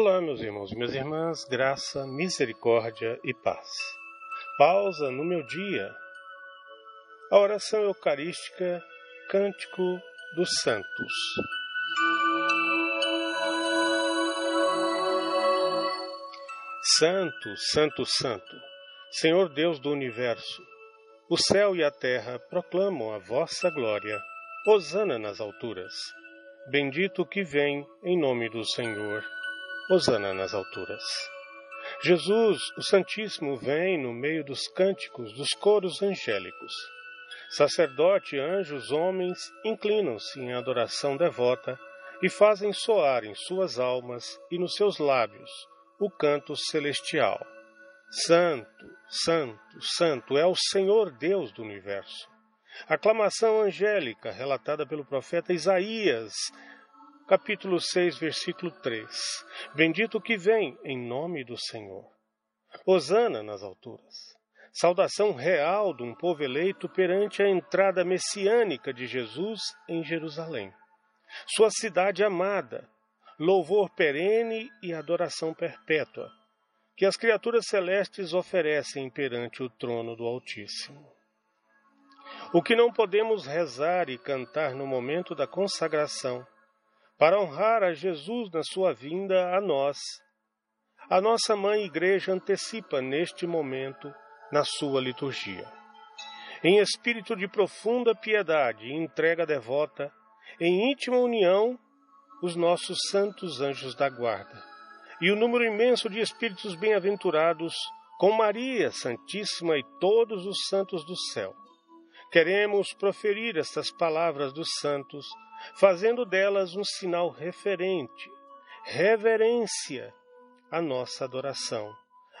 Olá, meus irmãos e minhas irmãs, graça, misericórdia e paz. Pausa no meu dia. A oração eucarística, Cântico dos Santos. Santo, Santo, Santo, Senhor Deus do universo, o céu e a terra proclamam a vossa glória. Hosana nas alturas. Bendito que vem em nome do Senhor. Hosana nas alturas. Jesus, o Santíssimo, vem no meio dos cânticos dos coros angélicos. Sacerdote, anjos, homens inclinam-se em adoração devota e fazem soar em suas almas e nos seus lábios o canto celestial. Santo, Santo, Santo é o Senhor Deus do universo. Aclamação angélica relatada pelo profeta Isaías capítulo 6, versículo 3. Bendito que vem em nome do Senhor. Hosana nas alturas. Saudação real de um povo eleito perante a entrada messiânica de Jesus em Jerusalém. Sua cidade amada, louvor perene e adoração perpétua, que as criaturas celestes oferecem perante o trono do Altíssimo. O que não podemos rezar e cantar no momento da consagração, para honrar a Jesus na sua vinda a nós. A nossa mãe Igreja antecipa neste momento na sua liturgia. Em espírito de profunda piedade e entrega devota, em íntima união, os nossos santos anjos da guarda, e o número imenso de espíritos bem-aventurados, com Maria Santíssima e todos os santos do céu. Queremos proferir estas palavras dos santos fazendo delas um sinal referente, reverência à nossa adoração,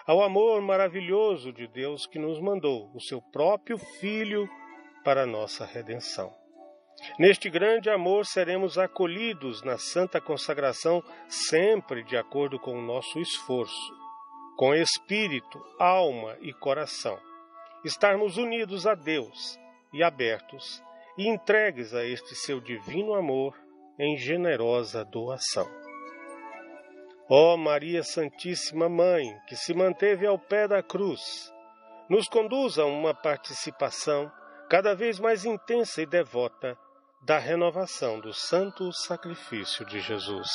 ao amor maravilhoso de Deus que nos mandou o seu próprio Filho para a nossa redenção. Neste grande amor seremos acolhidos na santa consagração, sempre de acordo com o nosso esforço, com espírito, alma e coração. Estarmos unidos a Deus e abertos e entregues a este seu divino amor em generosa doação. Ó Maria Santíssima Mãe, que se manteve ao pé da cruz, nos conduza a uma participação cada vez mais intensa e devota da renovação do santo sacrifício de Jesus.